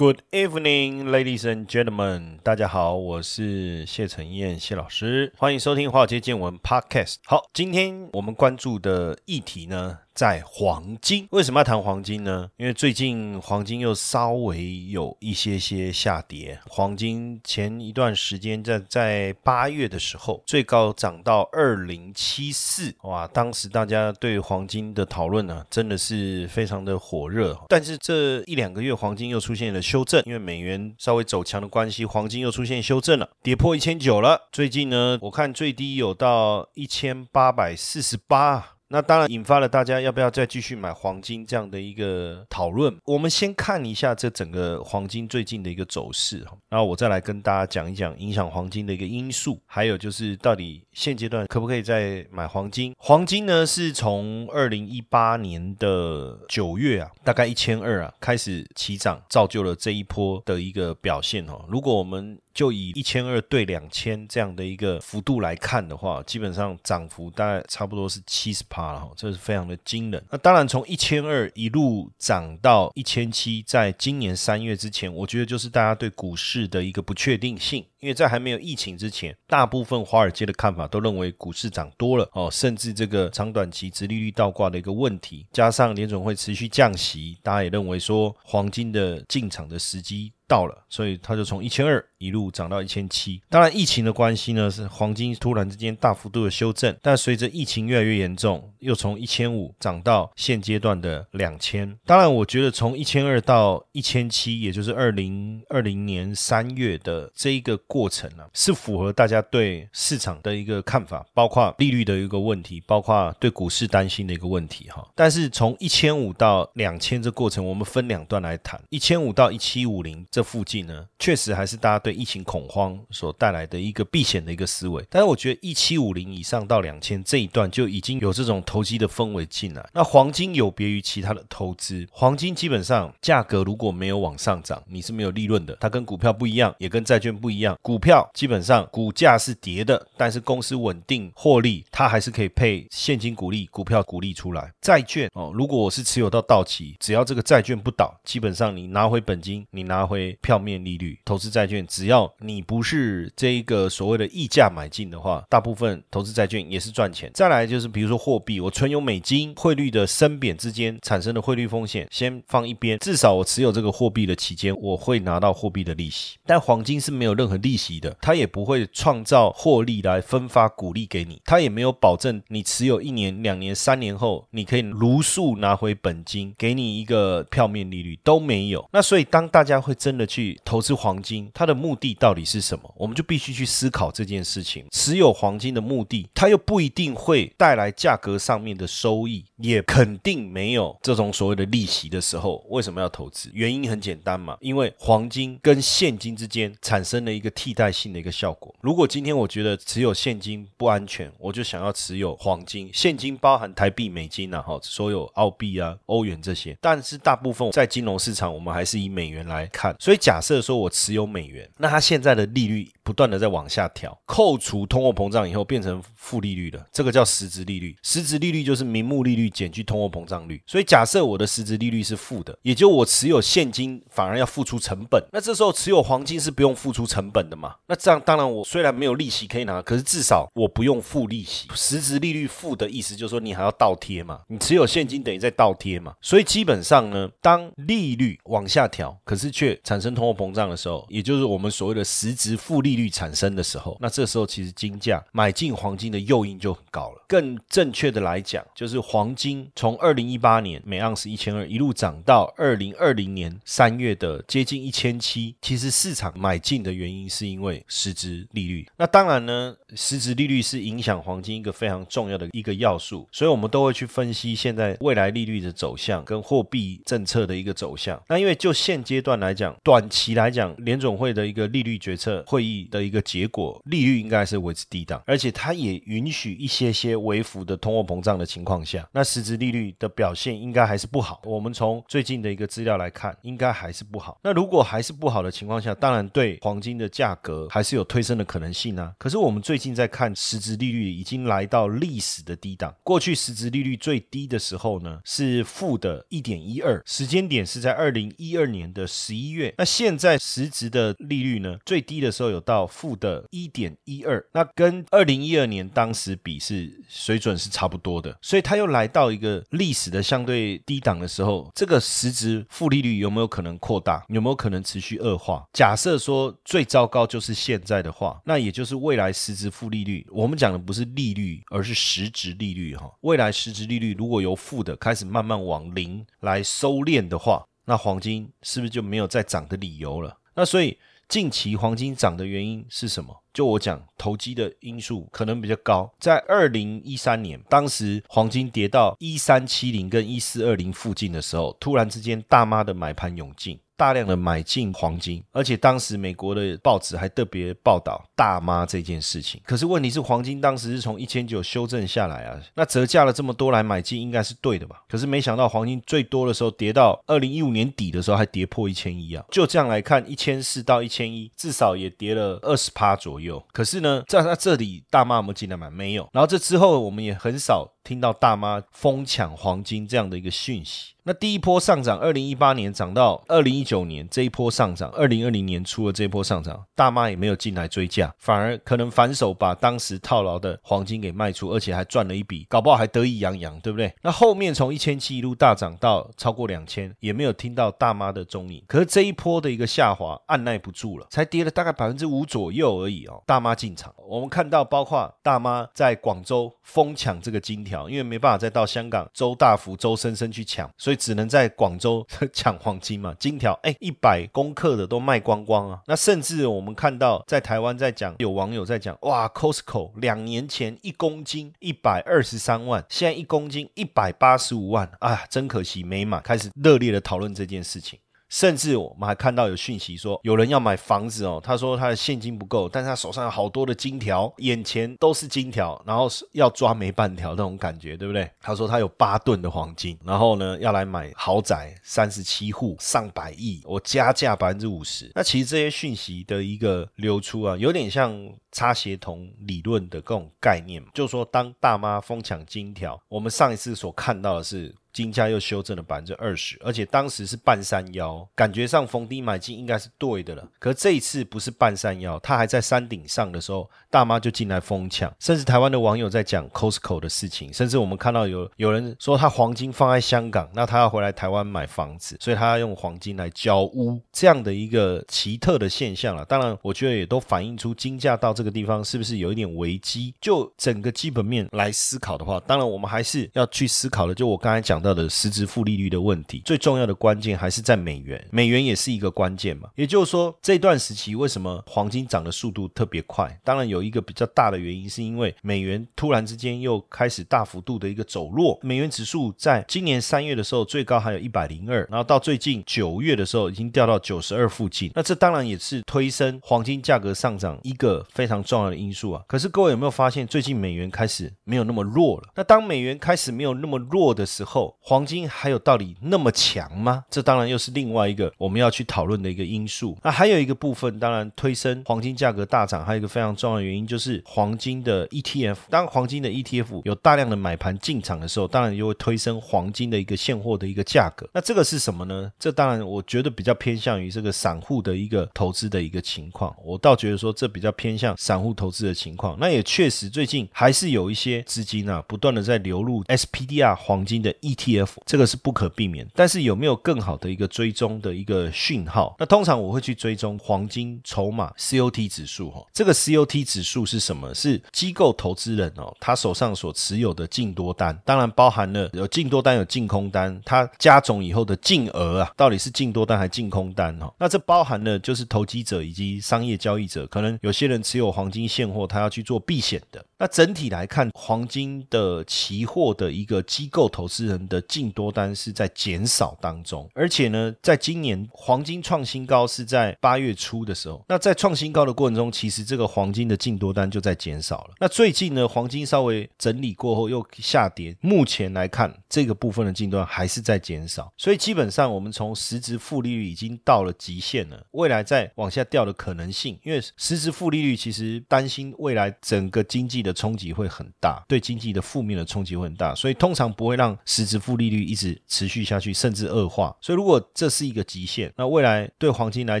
Good evening, ladies and gentlemen，大家好，我是谢承彦谢老师，欢迎收听华尔街见闻 Podcast。好，今天我们关注的议题呢？在黄金，为什么要谈黄金呢？因为最近黄金又稍微有一些些下跌。黄金前一段时间在在八月的时候，最高涨到二零七四，哇！当时大家对黄金的讨论呢，真的是非常的火热。但是这一两个月，黄金又出现了修正，因为美元稍微走强的关系，黄金又出现修正了，跌破一千九了。最近呢，我看最低有到一千八百四十八。那当然引发了大家要不要再继续买黄金这样的一个讨论。我们先看一下这整个黄金最近的一个走势哈，然后我再来跟大家讲一讲影响黄金的一个因素，还有就是到底现阶段可不可以再买黄金？黄金呢是从二零一八年的九月啊，大概一千二啊开始起涨，造就了这一波的一个表现哈。如果我们就以一千二对两千这样的一个幅度来看的话，基本上涨幅大概差不多是七十趴了，这是非常的惊人。那当然，从一千二一路涨到一千七，在今年三月之前，我觉得就是大家对股市的一个不确定性。因为在还没有疫情之前，大部分华尔街的看法都认为股市涨多了哦，甚至这个长短期直利率倒挂的一个问题，加上联总会持续降息，大家也认为说黄金的进场的时机。到了，所以它就从一千二一路涨到一千七。当然，疫情的关系呢，是黄金突然之间大幅度的修正。但随着疫情越来越严重，又从一千五涨到现阶段的两千。当然，我觉得从一千二到一千七，也就是二零二零年三月的这一个过程呢，是符合大家对市场的一个看法，包括利率的一个问题，包括对股市担心的一个问题哈。但是从一千五到两千这过程，我们分两段来谈。一千五到一七五零这。附近呢，确实还是大家对疫情恐慌所带来的一个避险的一个思维。但是我觉得一七五零以上到两千这一段就已经有这种投机的氛围进来。那黄金有别于其他的投资，黄金基本上价格如果没有往上涨，你是没有利润的。它跟股票不一样，也跟债券不一样。股票基本上股价是跌的，但是公司稳定获利，它还是可以配现金股利、股票股利出来。债券哦，如果我是持有到到期，只要这个债券不倒，基本上你拿回本金，你拿回。票面利率投资债券，只要你不是这一个所谓的溢价买进的话，大部分投资债券也是赚钱。再来就是比如说货币，我存有美金，汇率的升贬之间产生的汇率风险先放一边，至少我持有这个货币的期间，我会拿到货币的利息。但黄金是没有任何利息的，它也不会创造获利来分发股利给你，它也没有保证你持有一年、两年、三年后你可以如数拿回本金，给你一个票面利率都没有。那所以当大家会真的去投资黄金，它的目的到底是什么？我们就必须去思考这件事情。持有黄金的目的，它又不一定会带来价格上面的收益，也肯定没有这种所谓的利息的时候，为什么要投资？原因很简单嘛，因为黄金跟现金之间产生了一个替代性的一个效果。如果今天我觉得持有现金不安全，我就想要持有黄金。现金包含台币、美金啊，哈，所有澳币啊、欧元这些，但是大部分在金融市场，我们还是以美元来看，所以。假设说我持有美元，那它现在的利率不断的在往下调，扣除通货膨胀以后变成负利率了，这个叫实质利率。实质利率就是名目利率减去通货膨胀率。所以假设我的实质利率是负的，也就我持有现金反而要付出成本。那这时候持有黄金是不用付出成本的嘛？那这样当然我虽然没有利息可以拿，可是至少我不用付利息。实质利率负的意思就是说你还要倒贴嘛？你持有现金等于在倒贴嘛。所以基本上呢，当利率往下调，可是却产生通货膨胀的时候，也就是我们所谓的实质负利率产生的时候，那这时候其实金价买进黄金的诱因就很高了。更正确的来讲，就是黄金从二零一八年每盎司一千二一路涨到二零二零年三月的接近一千七，其实市场买进的原因是因为实质利率。那当然呢，实质利率是影响黄金一个非常重要的一个要素，所以我们都会去分析现在未来利率的走向跟货币政策的一个走向。那因为就现阶段来讲，短期来讲，联总会的一个利率决策会议的一个结果，利率应该是维持低档，而且它也允许一些些微幅的通货膨胀的情况下，那实质利率的表现应该还是不好。我们从最近的一个资料来看，应该还是不好。那如果还是不好的情况下，当然对黄金的价格还是有推升的可能性啊。可是我们最近在看实质利率已经来到历史的低档，过去实质利率最低的时候呢是负的一点一二，时间点是在二零一二年的十一月。那现在实质的利率呢最低的时候有到负的一点一二，那跟二零一二年当时比是水准是差不多的，所以它又来到一个历史的相对低档的时候，这个实质负利率有没有可能扩大？有没有可能持续恶化？假设说最糟糕就是现在的话，那也就是未来实质负利率，我们讲的不是利率，而是实质利率哈。未来实质利率如果由负的开始慢慢往零来收敛的话，那黄金是不是就没有再涨的理由了？那所以近期黄金涨的原因是什么？就我讲，投机的因素可能比较高。在二零一三年，当时黄金跌到一三七零跟一四二零附近的时候，突然之间大妈的买盘涌进。大量的买进黄金，而且当时美国的报纸还特别报道大妈这件事情。可是问题是，黄金当时是从一千九修正下来啊，那折价了这么多来买进，应该是对的吧？可是没想到黄金最多的时候跌到二零一五年底的时候还跌破一千一啊！就这样来看，一千四到一千一，至少也跌了二十趴左右。可是呢，在那这里大妈有没有进来买？没有。然后这之后，我们也很少听到大妈疯抢黄金这样的一个讯息。那第一波上涨，二零一八年涨到二零一九年这一波上涨，二零二零年初的这一波上涨，大妈也没有进来追价，反而可能反手把当时套牢的黄金给卖出，而且还赚了一笔，搞不好还得意洋洋，对不对？那后面从一千七一路大涨到超过两千，也没有听到大妈的踪影。可是这一波的一个下滑按耐不住了，才跌了大概百分之五左右而已哦。大妈进场，我们看到包括大妈在广州疯抢这个金条，因为没办法再到香港周大福、周生生去抢，所以。只能在广州 抢黄金嘛，金条哎，一百公克的都卖光光啊。那甚至我们看到在台湾在讲，有网友在讲，哇，Costco 两年前一公斤一百二十三万，现在一公斤一百八十五万，啊，真可惜没买。开始热烈的讨论这件事情。甚至我们还看到有讯息说，有人要买房子哦。他说他的现金不够，但是他手上有好多的金条，眼前都是金条，然后要抓没半条那种感觉，对不对？他说他有八吨的黄金，然后呢要来买豪宅，三十七户，上百亿，我加价百分之五十。那其实这些讯息的一个流出啊，有点像差协同理论的各种概念，就是说当大妈疯抢金条，我们上一次所看到的是。金价又修正了百分之二十，而且当时是半山腰，感觉上逢低买进应该是对的了。可这一次不是半山腰，它还在山顶上的时候，大妈就进来疯抢，甚至台湾的网友在讲 Costco 的事情，甚至我们看到有有人说他黄金放在香港，那他要回来台湾买房子，所以他要用黄金来交屋，这样的一个奇特的现象了。当然，我觉得也都反映出金价到这个地方是不是有一点危机。就整个基本面来思考的话，当然我们还是要去思考的。就我刚才讲。到的实质负利率的问题，最重要的关键还是在美元，美元也是一个关键嘛。也就是说，这段时期为什么黄金涨的速度特别快？当然有一个比较大的原因，是因为美元突然之间又开始大幅度的一个走弱。美元指数在今年三月的时候最高还有一百零二，然后到最近九月的时候已经掉到九十二附近。那这当然也是推升黄金价格上涨一个非常重要的因素啊。可是各位有没有发现，最近美元开始没有那么弱了？那当美元开始没有那么弱的时候，黄金还有道理那么强吗？这当然又是另外一个我们要去讨论的一个因素。那还有一个部分，当然推升黄金价格大涨，还有一个非常重要的原因就是黄金的 ETF。当黄金的 ETF 有大量的买盘进场的时候，当然就会推升黄金的一个现货的一个价格。那这个是什么呢？这当然我觉得比较偏向于这个散户的一个投资的一个情况。我倒觉得说这比较偏向散户投资的情况。那也确实最近还是有一些资金啊，不断的在流入 SPDR 黄金的 E T F 这个是不可避免。但是有没有更好的一个追踪的一个讯号？那通常我会去追踪黄金筹码 COT 指数哈。这个 COT 指数是什么？是机构投资人哦，他手上所持有的净多单，当然包含了有净多单有净空单，它加总以后的净额啊，到底是净多单还是净空单哦？那这包含了就是投机者以及商业交易者，可能有些人持有黄金现货，他要去做避险的。那整体来看，黄金的期货的一个机构投资人的净多单是在减少当中，而且呢，在今年黄金创新高是在八月初的时候，那在创新高的过程中，其实这个黄金的净多单就在减少了。那最近呢，黄金稍微整理过后又下跌，目前来看，这个部分的净多单还是在减少，所以基本上我们从实质负利率已经到了极限了，未来再往下掉的可能性，因为实质负利率其实担心未来整个经济的。冲击会很大，对经济的负面的冲击会很大，所以通常不会让实质负利率一直持续下去，甚至恶化。所以如果这是一个极限，那未来对黄金来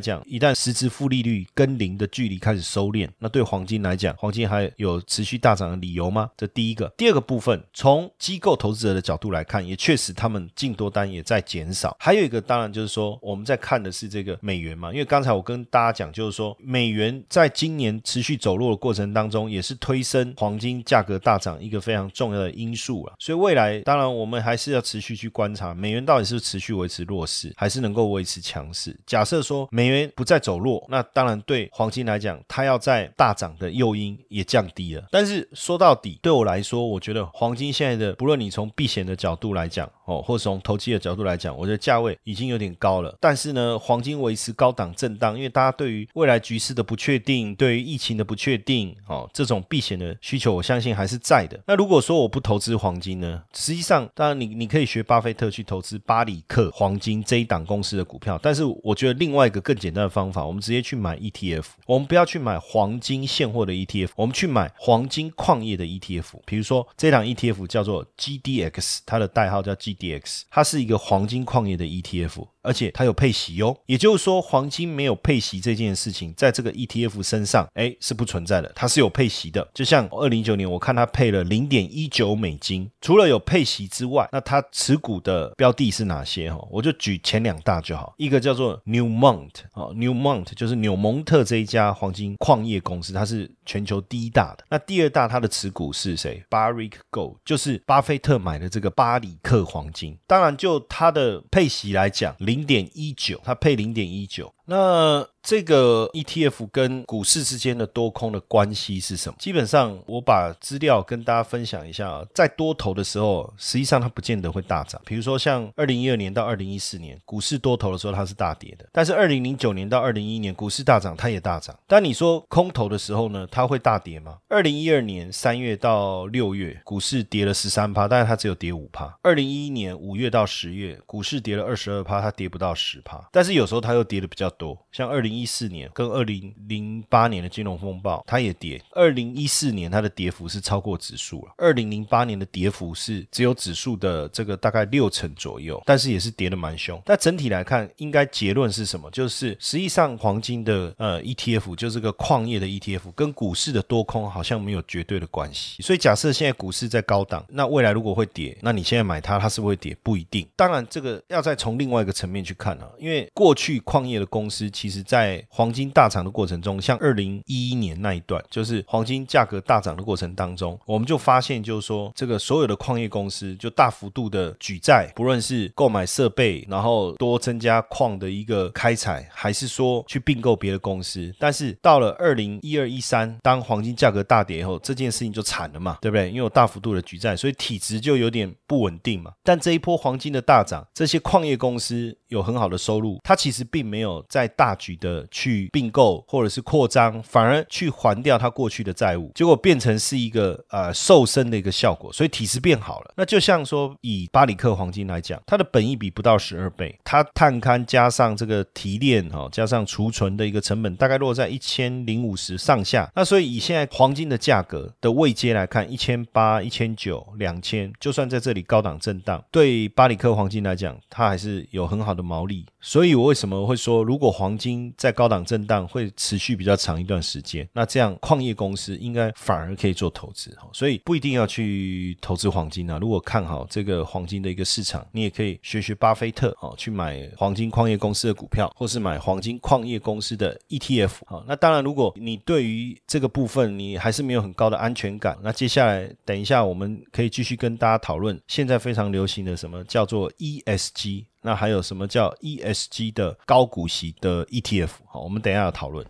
讲，一旦实质负利率跟零的距离开始收敛，那对黄金来讲，黄金还有持续大涨的理由吗？这第一个。第二个部分，从机构投资者的角度来看，也确实他们净多单也在减少。还有一个，当然就是说，我们在看的是这个美元嘛，因为刚才我跟大家讲，就是说美元在今年持续走弱的过程当中，也是推升。黄金价格大涨一个非常重要的因素了，所以未来当然我们还是要持续去观察美元到底是持续维持弱势，还是能够维持强势。假设说美元不再走弱，那当然对黄金来讲，它要在大涨的诱因也降低了。但是说到底，对我来说，我觉得黄金现在的，不论你从避险的角度来讲，哦，或者从投机的角度来讲，我觉得价位已经有点高了。但是呢，黄金维持高档震荡，因为大家对于未来局势的不确定，对于疫情的不确定，哦，这种避险的需求，我相信还是在的。那如果说我不投资黄金呢？实际上，当然你你可以学巴菲特去投资巴里克黄金这一档公司的股票。但是我觉得另外一个更简单的方法，我们直接去买 ETF。我们不要去买黄金现货的 ETF，我们去买黄金矿业的 ETF。比如说这档 ETF 叫做 GDX，它的代号叫 GDX，它是一个黄金矿业的 ETF。而且它有配息哦，也就是说，黄金没有配息这件事情，在这个 ETF 身上，哎，是不存在的。它是有配息的，就像二零一九年，我看它配了零点一九美金。除了有配息之外，那它持股的标的是哪些？哈，我就举前两大就好。一个叫做 Newmont，哦，Newmont 就是纽蒙特这一家黄金矿业公司，它是全球第一大的。那第二大它的持股是谁？Barrick Gold，就是巴菲特买的这个巴里克黄金。当然，就它的配息来讲。零点一九，它配零点一九，那。这个 ETF 跟股市之间的多空的关系是什么？基本上，我把资料跟大家分享一下啊。在多头的时候，实际上它不见得会大涨。比如说，像二零一二年到二零一四年，股市多头的时候，它是大跌的。但是二零零九年到二零一一年，股市大涨，它也大涨。但你说空头的时候呢，它会大跌吗？二零一二年三月到六月，股市跌了十三趴，但是它只有跌五趴。二零一一年五月到十月，股市跌了二十二趴，它跌不到十趴。但是有时候它又跌的比较多，像二零。一四年跟二零零八年的金融风暴，它也跌。二零一四年它的跌幅是超过指数了，二零零八年的跌幅是只有指数的这个大概六成左右，但是也是跌的蛮凶。但整体来看，应该结论是什么？就是实际上黄金的呃 ETF，就是个矿业的 ETF，跟股市的多空好像没有绝对的关系。所以假设现在股市在高档，那未来如果会跌，那你现在买它，它是不是会跌？不一定。当然，这个要再从另外一个层面去看啊，因为过去矿业的公司其实在黄金大涨的过程中，像二零一一年那一段，就是黄金价格大涨的过程当中，我们就发现，就是说，这个所有的矿业公司就大幅度的举债，不论是购买设备，然后多增加矿的一个开采，还是说去并购别的公司。但是到了二零一二一三，当黄金价格大跌以后，这件事情就惨了嘛，对不对？因为有大幅度的举债，所以体质就有点不稳定嘛。但这一波黄金的大涨，这些矿业公司有很好的收入，它其实并没有在大举的去并购或者是扩张，反而去还掉他过去的债务，结果变成是一个呃瘦身的一个效果，所以体质变好了。那就像说以巴里克黄金来讲，它的本益比不到十二倍，它碳勘加上这个提炼哈，加上储存的一个成本，大概落在一千零五十上下。那所以以现在黄金的价格的位阶来看，一千八、一千九、两千，就算在这里高档震荡，对巴里克黄金来讲，它还是有很好的毛利。所以我为什么会说，如如果黄金在高档震荡会持续比较长一段时间，那这样矿业公司应该反而可以做投资。所以不一定要去投资黄金啊。如果看好这个黄金的一个市场，你也可以学学巴菲特哦，去买黄金矿业公司的股票，或是买黄金矿业公司的 ETF。好，那当然，如果你对于这个部分你还是没有很高的安全感，那接下来等一下我们可以继续跟大家讨论现在非常流行的什么叫做 ESG，那还有什么叫 ESG 的高股息的 ETF。好，我们等一下要讨论。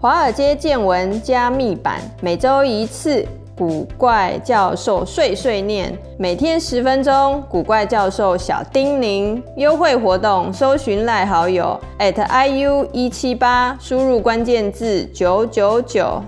华尔街见闻加密版，每周一次。古怪教授碎碎念，每天十分钟。古怪教授小叮咛，优惠活动，搜寻赖好友 at iu 一七八，输入关键字九九九。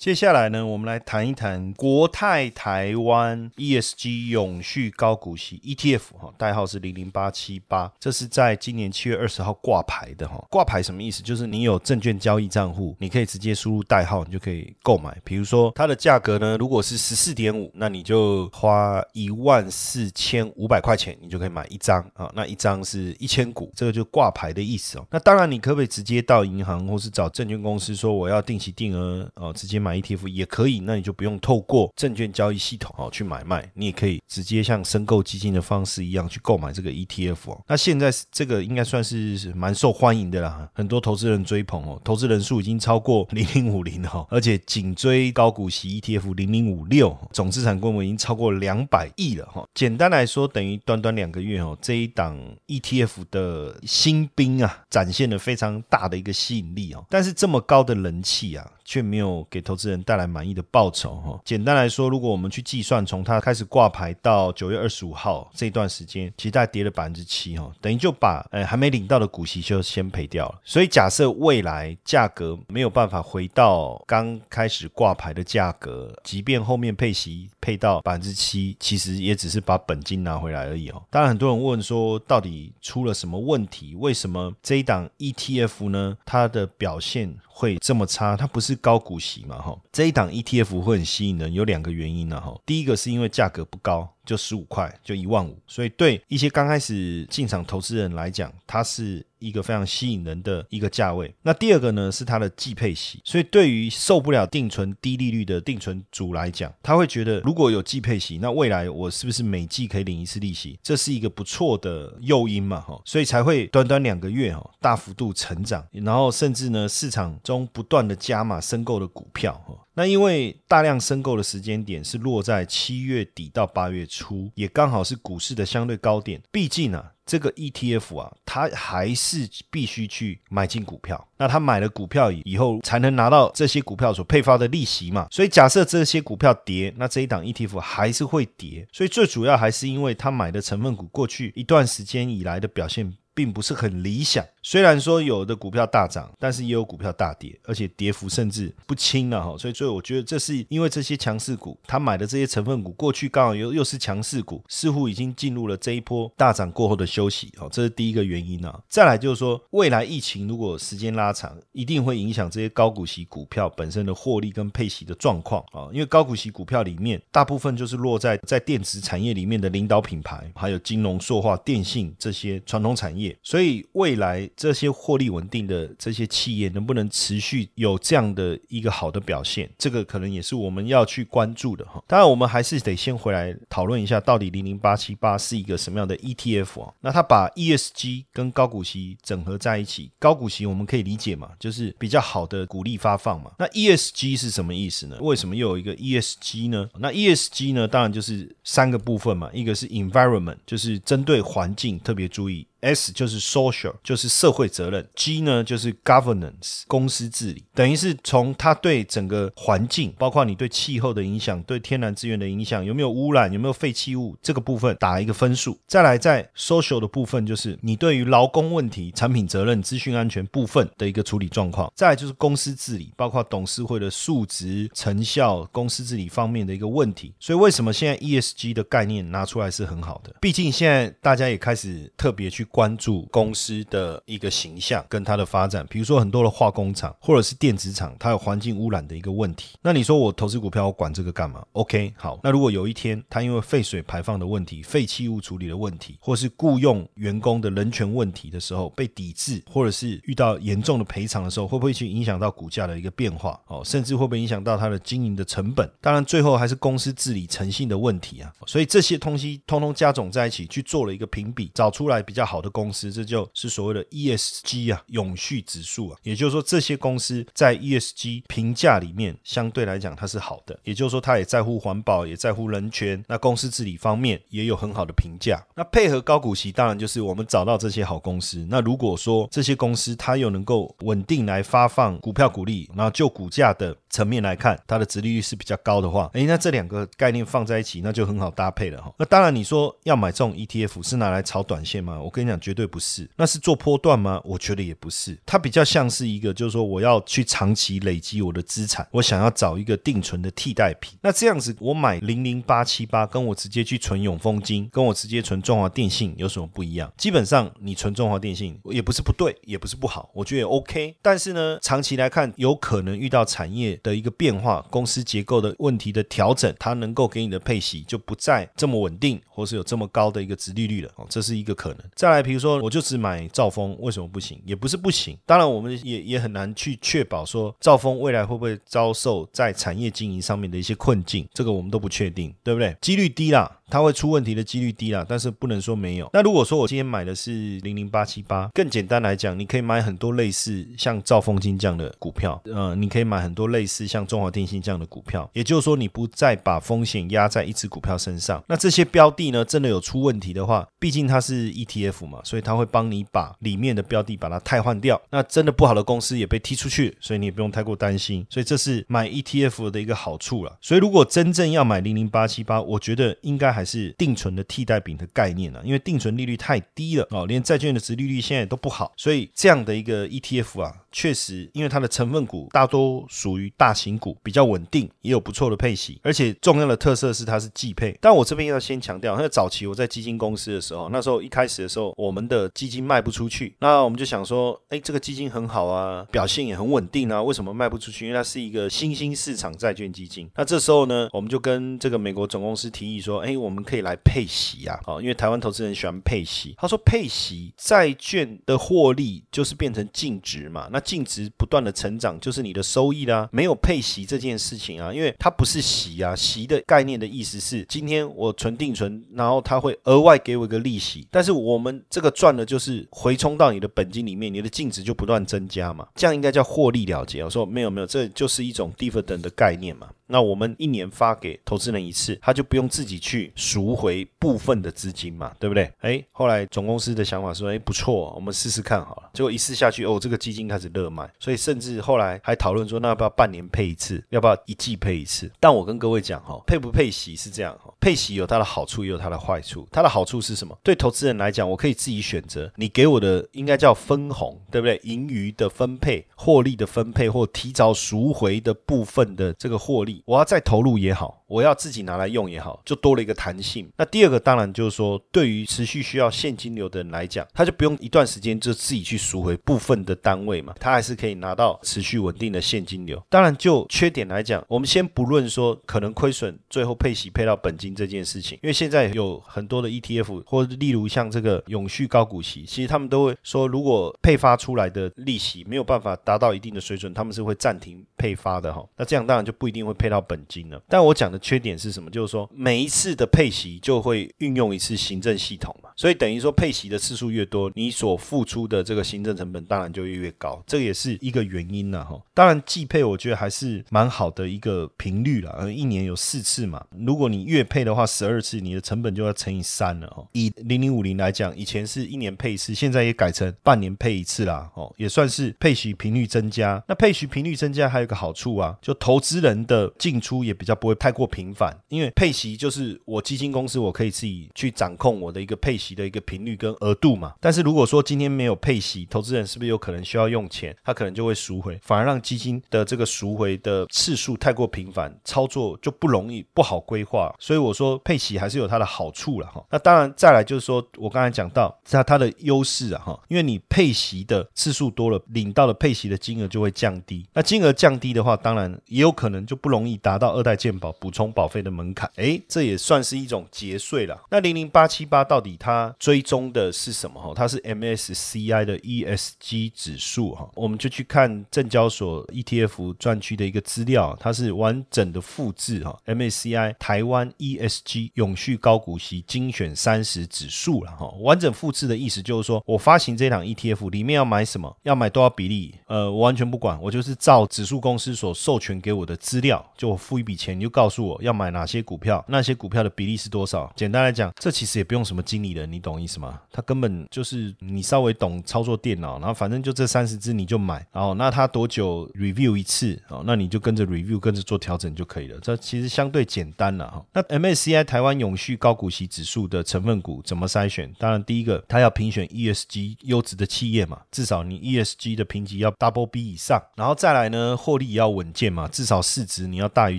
接下来呢，我们来谈一谈国泰台湾 ESG 永续高股息 ETF 哈，代号是零零八七八，这是在今年七月二十号挂牌的哈。挂牌什么意思？就是你有证券交易账户，你可以直接输入代号，你就可以购买。比如说它的价格呢，如果是十四点五，那你就花一万四千五百块钱，你就可以买一张啊。那一张是一千股，这个就挂牌的意思哦。那当然，你可不可以直接到银行或是找证券公司说我要定期定额哦，直接买？买 ETF 也可以，那你就不用透过证券交易系统哦去买卖，你也可以直接像申购基金的方式一样去购买这个 ETF 哦。那现在这个应该算是蛮受欢迎的啦，很多投资人追捧哦，投资人数已经超过零零五零哈，而且紧追高股息 ETF 零零五六，总资产规模已经超过两百亿了哈。简单来说，等于短短两个月哦，这一档 ETF 的新兵啊，展现了非常大的一个吸引力哦。但是这么高的人气啊。却没有给投资人带来满意的报酬哈。简单来说，如果我们去计算从它开始挂牌到九月二十五号这段时间，其实大概跌了百分之七哈，等于就把呃还没领到的股息就先赔掉了。所以假设未来价格没有办法回到刚开始挂牌的价格，即便后面配息配到百分之七，其实也只是把本金拿回来而已哦。当然，很多人问说，到底出了什么问题？为什么这一档 ETF 呢？它的表现？会这么差，它不是高股息嘛？哈，这一档 ETF 会很吸引人，有两个原因呢。哈，第一个是因为价格不高。就十五块，就一万五，所以对一些刚开始进场投资人来讲，它是一个非常吸引人的一个价位。那第二个呢，是它的季配息，所以对于受不了定存低利率的定存主来讲，他会觉得如果有季配息，那未来我是不是每季可以领一次利息？这是一个不错的诱因嘛，哈，所以才会短短两个月哈，大幅度成长，然后甚至呢，市场中不断的加码申购的股票，哈。那因为大量申购的时间点是落在七月底到八月初，也刚好是股市的相对高点。毕竟啊，这个 ETF 啊，它还是必须去买进股票。那他买了股票以后，才能拿到这些股票所配发的利息嘛。所以假设这些股票跌，那这一档 ETF 还是会跌。所以最主要还是因为他买的成分股过去一段时间以来的表现并不是很理想。虽然说有的股票大涨，但是也有股票大跌，而且跌幅甚至不轻了哈。所以，所以我觉得这是因为这些强势股，他买的这些成分股过去刚好又又是强势股，似乎已经进入了这一波大涨过后的休息哦，这是第一个原因啊。再来就是说，未来疫情如果时间拉长，一定会影响这些高股息股票本身的获利跟配息的状况啊。因为高股息股票里面大部分就是落在在电子产业里面的领导品牌，还有金融、塑化、电信这些传统产业，业所以未来。这些获利稳定的这些企业能不能持续有这样的一个好的表现？这个可能也是我们要去关注的哈。当然，我们还是得先回来讨论一下，到底零零八七八是一个什么样的 ETF 啊？那它把 ESG 跟高股息整合在一起，高股息我们可以理解嘛，就是比较好的鼓励发放嘛。那 ESG 是什么意思呢？为什么又有一个 ESG 呢？那 ESG 呢，当然就是三个部分嘛，一个是 environment，就是针对环境特别注意。S 就是 social，就是社会责任；G 呢就是 governance，公司治理。等于是从它对整个环境，包括你对气候的影响、对天然资源的影响，有没有污染、有没有废弃物这个部分打一个分数。再来在 social 的部分，就是你对于劳工问题、产品责任、资讯安全部分的一个处理状况。再来就是公司治理，包括董事会的素质、成效、公司治理方面的一个问题。所以为什么现在 ESG 的概念拿出来是很好的？毕竟现在大家也开始特别去关注公司的一个形象跟它的发展。比如说很多的化工厂或者是电子厂，它有环境污染的一个问题。那你说我投资股票，我管这个干嘛？OK，好。那如果有一天它因为废水排放的问题、废弃物处理的问题，或是雇佣员工的人权问题的时候被抵制，或者是遇到严重的赔偿的时候，会不会去影响到股价的一个变化？哦，甚至会不会影响到它的经营的成本？当然，最后还是公司治理诚信的问题啊。所以这些东西通通加总在一起，去做了一个评比，找出来比较好的公司，这就是所谓的 ESG 啊，永续指数啊。也就是说，这些公司在 ESG 评价里面相对来讲它是好的，也就是说，它也在乎环保，也在乎人权。那公司治理方面也有很好的评价。那配合高股息，当然就是我们找到这些好公司。那如果说这些公司它又能够稳定来发放股票股利，那就股价的层面来看，它的殖利率是比较高的话，诶，那这两个概念放在一起，那就很好搭配了哈。那当然，你说要买这种 ETF 是拿来炒短线吗？我跟你讲，绝对不是。那是做波段吗？我觉得也不是。它比较像是一个，就是说我要去长期累积我的资产，我想要找一个定存的替代品。那这样子，我买零零八七八，跟我直接去存永丰金，跟我直接存中华电信有什么不一样？基本上，你存中华电信也不是不对，也不是不好，我觉得也 OK。但是呢，长期来看，有可能遇到产业的一个变化、公司结构的问题的调整，它能够给你的配息就不再这么稳定，或是有这么高的一个值利率了哦，这是一个可能。再来，比如说，我就只买兆丰，为什么不行？也不是不行。当然，我们也也很难去确保说兆丰未来会不会遭受在产业经营上面的一些困境，这个我们都不确定，对不对？几率低啦。它会出问题的几率低啦，但是不能说没有。那如果说我今天买的是零零八七八，更简单来讲，你可以买很多类似像兆丰金这样的股票，呃，你可以买很多类似像中华电信这样的股票。也就是说，你不再把风险压在一只股票身上。那这些标的呢，真的有出问题的话，毕竟它是 ETF 嘛，所以它会帮你把里面的标的把它汰换掉。那真的不好的公司也被踢出去，所以你也不用太过担心。所以这是买 ETF 的一个好处了。所以如果真正要买零零八七八，我觉得应该还。还是定存的替代品的概念呢？因为定存利率太低了哦，连债券的值利率现在都不好，所以这样的一个 ETF 啊。确实，因为它的成分股大多属于大型股，比较稳定，也有不错的配息，而且重要的特色是它是季配。但我这边要先强调，因为早期我在基金公司的时候，那时候一开始的时候，我们的基金卖不出去，那我们就想说，哎，这个基金很好啊，表现也很稳定啊，为什么卖不出去？因为它是一个新兴市场债券基金。那这时候呢，我们就跟这个美国总公司提议说，哎，我们可以来配息啊，哦，因为台湾投资人喜欢配息。他说，配息债券的获利就是变成净值嘛，那净值不断的成长，就是你的收益啦。没有配息这件事情啊，因为它不是息啊，息的概念的意思是，今天我存定存，然后它会额外给我一个利息。但是我们这个赚的就是回冲到你的本金里面，你的净值就不断增加嘛，这样应该叫获利了结。我说没有没有，这就是一种 dividend 的概念嘛。那我们一年发给投资人一次，他就不用自己去赎回部分的资金嘛，对不对？哎，后来总公司的想法说，哎，不错，我们试试看好了。结果一试下去，哦，这个基金开始热卖，所以甚至后来还讨论说，那要不要半年配一次，要不要一季配一次？但我跟各位讲哈，配不配息是这样哈，配息有它的好处，也有它的坏处。它的好处是什么？对投资人来讲，我可以自己选择，你给我的应该叫分红，对不对？盈余的分配、获利的分配，或提早赎回的部分的这个获利。我要再投入也好，我要自己拿来用也好，就多了一个弹性。那第二个当然就是说，对于持续需要现金流的人来讲，他就不用一段时间就自己去赎回部分的单位嘛，他还是可以拿到持续稳定的现金流。当然，就缺点来讲，我们先不论说可能亏损，最后配息配到本金这件事情，因为现在有很多的 ETF 或例如像这个永续高股息，其实他们都会说，如果配发出来的利息没有办法达到一定的水准，他们是会暂停配发的哈。那这样当然就不一定会配到本金了。但我讲的缺点是什么？就是说每一次的配息就会运用一次行政系统嘛，所以等于说配息的次数越多，你所付出的这个行政成本当然就越越高，这也是一个原因呐哈。当然季配我觉得还是蛮好的一个频率了，呃，一年有四次嘛，如果你月配的话，十二次你的成本就要乘以三了哦。以零零五零来讲，以前是一年配一次，现在也改成半年配一次啦哦，也算是配息频率增加。那配息频率增加还有个好处啊，就投资人的进出也比较不会太过频繁，因为配息就是我基金公司我可以自己去掌控我的一个配息的一个频率跟额度嘛。但是如果说今天没有配息，投资人是不是有可能需要用钱？他可能就会赎回，反而让基金的这个赎回的次数太过频繁，操作就不容易不好规划。所以我说配息还是有它的好处了哈。那当然再来就是说我刚才讲到它它的优势啊哈，因为你配息的次数多了，领到的配息的金额就会降低。那金额降低的话，当然也有可能就不容容易达到二代健保补充保费的门槛。诶，这也算是一种节税了。那零零八七八到底它追踪的是什么哈？它是 MSCI 的 ESG 指数哈，我们就去看证交所 ETF 专区的一个资料，它是完整的复制哈 MSCI 台湾 ESG 永续高股息精选三十指数了哈。完整复制的意思就是说我发行这档 ETF 里面要买什么，要买多少比例，呃，我完全不管，我就是照指数公司所授权给我的资料，就我付一笔钱，你就告诉我要买哪些股票，那些股票的比例是多少。简单来讲，这其实也不用什么经理人，你懂意思吗？他根本就是你稍微懂操作电脑，然后反正就这三十只你就买，然后那他多久 review 一次哦，那你就跟着 review 跟着做调整就可以了。这其实相对简单了哈。那 MSCI 台湾永续高股息指数的成分股怎么筛选？当然第一个，它要评选 ESG 优质的企业嘛，至少你 ESG 的评级要 Double B 以上，然后再来呢，获利也要稳健嘛，至少市值你要大于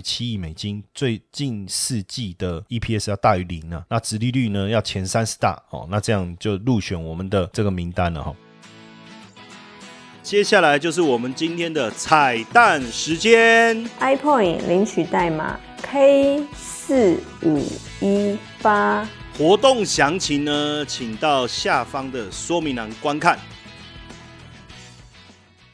七亿美金，最近四季的 EPS 要大于零呢，那殖利率呢要前三十大哦，那这样就入选我们的这个名单了哈。接下来就是我们今天的彩蛋时间。iPoint 领取代码 K 四五一八。活动详情呢，请到下方的说明栏观看。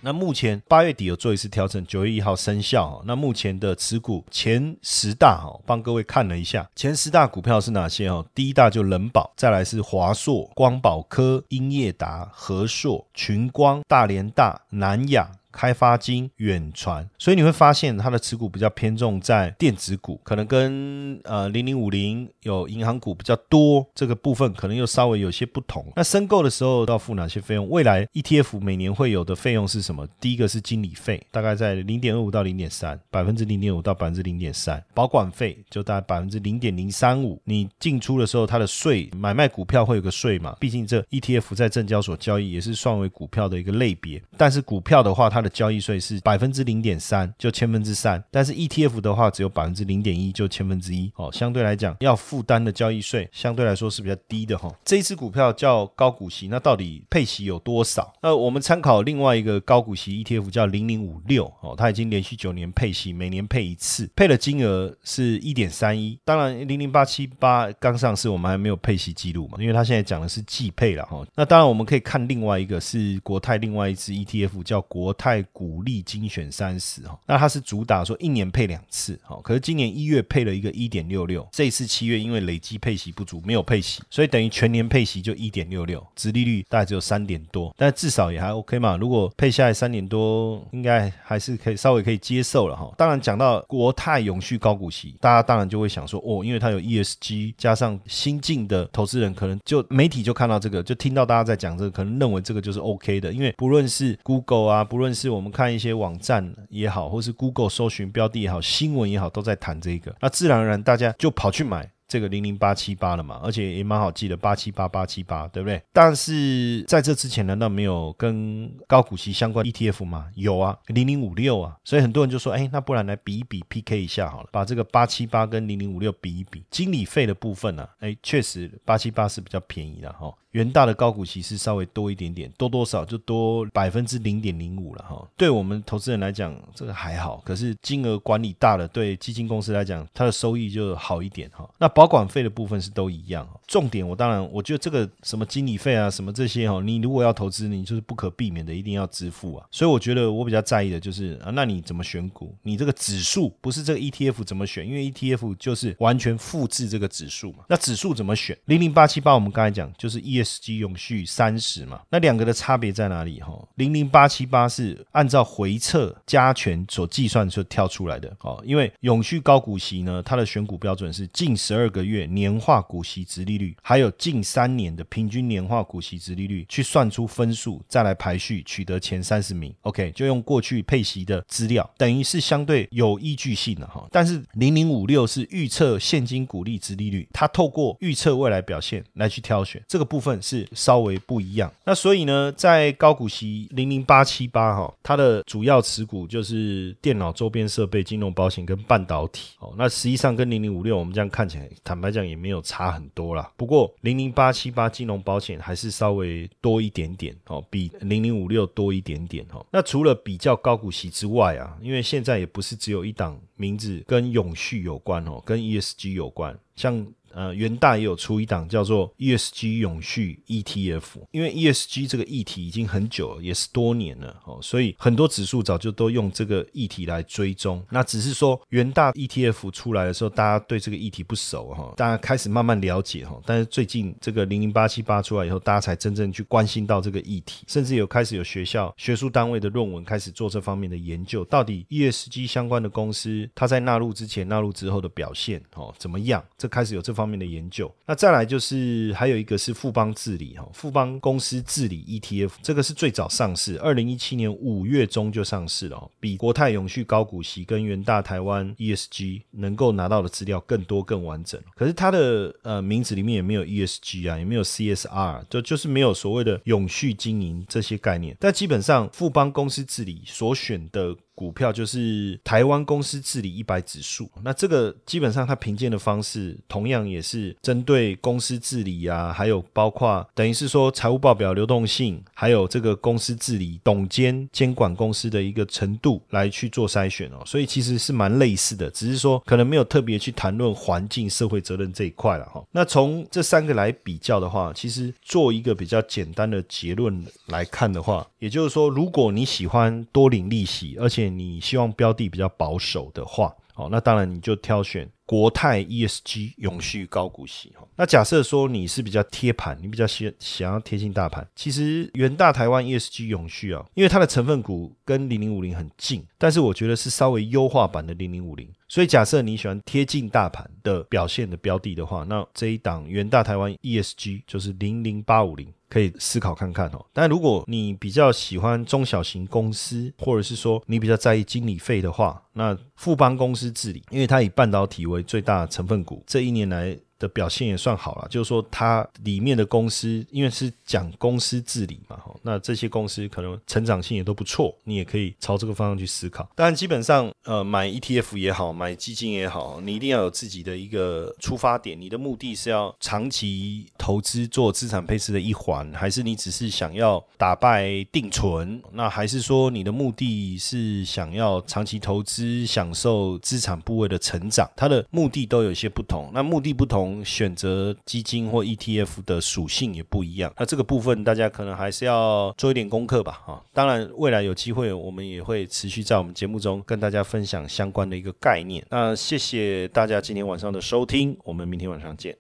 那目前八月底有做一次调整，九月一号生效。那目前的持股前十大哈，帮各位看了一下，前十大股票是哪些哦？第一大就人保，再来是华硕、光宝科、英业达、和硕、群光、大连大、南亚。开发金、远传，所以你会发现它的持股比较偏重在电子股，可能跟呃零零五零有银行股比较多，这个部分可能又稍微有些不同。那申购的时候要付哪些费用？未来 ETF 每年会有的费用是什么？第一个是经理费，大概在零点二五到零点三，百分之零点五到百分之零点三，保管费就大概百分之零点零三五。你进出的时候，它的税买卖股票会有个税嘛？毕竟这 ETF 在证交所交易也是算为股票的一个类别，但是股票的话，它它的交易税是百分之零点三，就千分之三，但是 ETF 的话只有百分之零点一，就千分之一。哦，相对来讲要负担的交易税相对来说是比较低的哈、这一支股票叫高股息，那到底配息有多少？那我们参考另外一个高股息 ETF 叫零零五六哦，它已经连续九年配息，每年配一次，配的金额是一点三一。当然零零八七八刚上市，我们还没有配息记录嘛，因为它现在讲的是季配了哈、那当然我们可以看另外一个是国泰另外一支 ETF 叫国泰股利精选三十哈，那它是主打说一年配两次哈，可是今年一月配了一个一点六六，这一次七月因为累积配息不足没有配息，所以等于全年配息就一点六六，殖利率大概只有三点多，但至少也还 OK 嘛。如果配下来三点多，应该还是可以稍微可以接受了哈。当然讲到国泰永续高股息，大家当然就会想说哦，因为它有 ESG 加上新进的投资人，可能就媒体就看到这个，就听到大家在讲这个，可能认为这个就是 OK 的，因为不论是 Google 啊，不论是是我们看一些网站也好，或是 Google 搜寻标的也好，新闻也好，都在谈这个，那自然而然大家就跑去买。这个零零八七八了嘛，而且也蛮好记的，八七八八七八，对不对？但是在这之前，难道没有跟高股息相关 ETF 吗？有啊，零零五六啊，所以很多人就说，哎，那不然来比一比 PK 一下好了，把这个八七八跟零零五六比一比，经理费的部分呢、啊，哎，确实八七八是比较便宜的哈、元大的高股息是稍微多一点点，多多少就多百分之零点零五了哈。对我们投资人来讲，这个还好，可是金额管理大了，对基金公司来讲，它的收益就好一点哈。那保管费的部分是都一样哈。重点我当然，我觉得这个什么经理费啊，什么这些哈，你如果要投资，你就是不可避免的一定要支付啊。所以我觉得我比较在意的就是啊，那你怎么选股？你这个指数不是这个 ETF 怎么选？因为 ETF 就是完全复制这个指数嘛。那指数怎么选？零零八七八我们刚才讲就是一 ESG 永续三十嘛。那两个的差别在哪里？哈，零零八七八是按照回测加权所计算就跳出来的哦。因为永续高股息呢，它的选股标准是近十二个月年化股息值利率，还有近三年的平均年化股息值利率去算出分数，再来排序取得前三十名。OK，就用过去配息的资料，等于是相对有依据性的哈。但是零零五六是预测现金股利值利率，它透过预测未来表现来去挑选，这个部分是稍微不一样。那所以呢，在高股息零零八七八哈，它的主要持股就是电脑周边设备、金融保险跟半导体哦。那实际上跟零零五六我们这样看起来，坦白讲也没有差很多啦。不过零零八七八金融保险还是稍微多一点点哦，比零零五六多一点点哦。那除了比较高股息之外啊，因为现在也不是只有一档名字跟永续有关哦，跟 ESG 有关，像。呃，元大也有出一档叫做 ESG 永续 ETF，因为 ESG 这个议题已经很久了，也是多年了哦，所以很多指数早就都用这个议题来追踪。那只是说元大 ETF 出来的时候，大家对这个议题不熟哈，大家开始慢慢了解哈。但是最近这个零零八七八出来以后，大家才真正去关心到这个议题，甚至有开始有学校、学术单位的论文开始做这方面的研究，到底 ESG 相关的公司它在纳入之前、纳入之后的表现哦怎么样？这开始有这。方面的研究，那再来就是还有一个是富邦治理哈，富邦公司治理 ETF，这个是最早上市，二零一七年五月中就上市了，比国泰永续高股息跟元大台湾 ESG 能够拿到的资料更多更完整。可是它的呃名字里面也没有 ESG 啊，也没有 CSR，就就是没有所谓的永续经营这些概念。但基本上富邦公司治理所选的。股票就是台湾公司治理一百指数，那这个基本上它评鉴的方式同样也是针对公司治理啊，还有包括等于是说财务报表流动性，还有这个公司治理董监监管公司的一个程度来去做筛选哦，所以其实是蛮类似的，只是说可能没有特别去谈论环境社会责任这一块了哈。那从这三个来比较的话，其实做一个比较简单的结论来看的话，也就是说，如果你喜欢多领利息，而且你希望标的比较保守的话，哦，那当然你就挑选国泰 ESG 永续高股息哈。那假设说你是比较贴盘，你比较想想要贴近大盘，其实元大台湾 ESG 永续啊，因为它的成分股跟零零五零很近，但是我觉得是稍微优化版的零零五零。所以假设你喜欢贴近大盘的表现的标的的话，那这一档元大台湾 ESG 就是零零八五零。可以思考看看哦。但如果你比较喜欢中小型公司，或者是说你比较在意经理费的话，那富邦公司治理，因为它以半导体为最大成分股，这一年来。的表现也算好了，就是说它里面的公司，因为是讲公司治理嘛，哈，那这些公司可能成长性也都不错，你也可以朝这个方向去思考。当然，基本上，呃，买 ETF 也好，买基金也好，你一定要有自己的一个出发点，你的目的是要长期投资做资产配置的一环，还是你只是想要打败定存？那还是说你的目的是想要长期投资，享受资产部位的成长？它的目的都有一些不同。那目的不同。选择基金或 ETF 的属性也不一样，那这个部分大家可能还是要做一点功课吧，哈。当然，未来有机会，我们也会持续在我们节目中跟大家分享相关的一个概念。那谢谢大家今天晚上的收听，我们明天晚上见。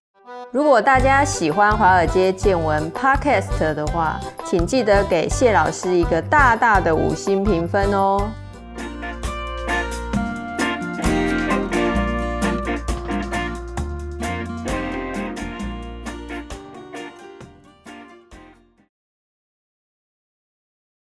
如果大家喜欢华尔街见闻 Podcast 的话，请记得给谢老师一个大大的五星评分哦。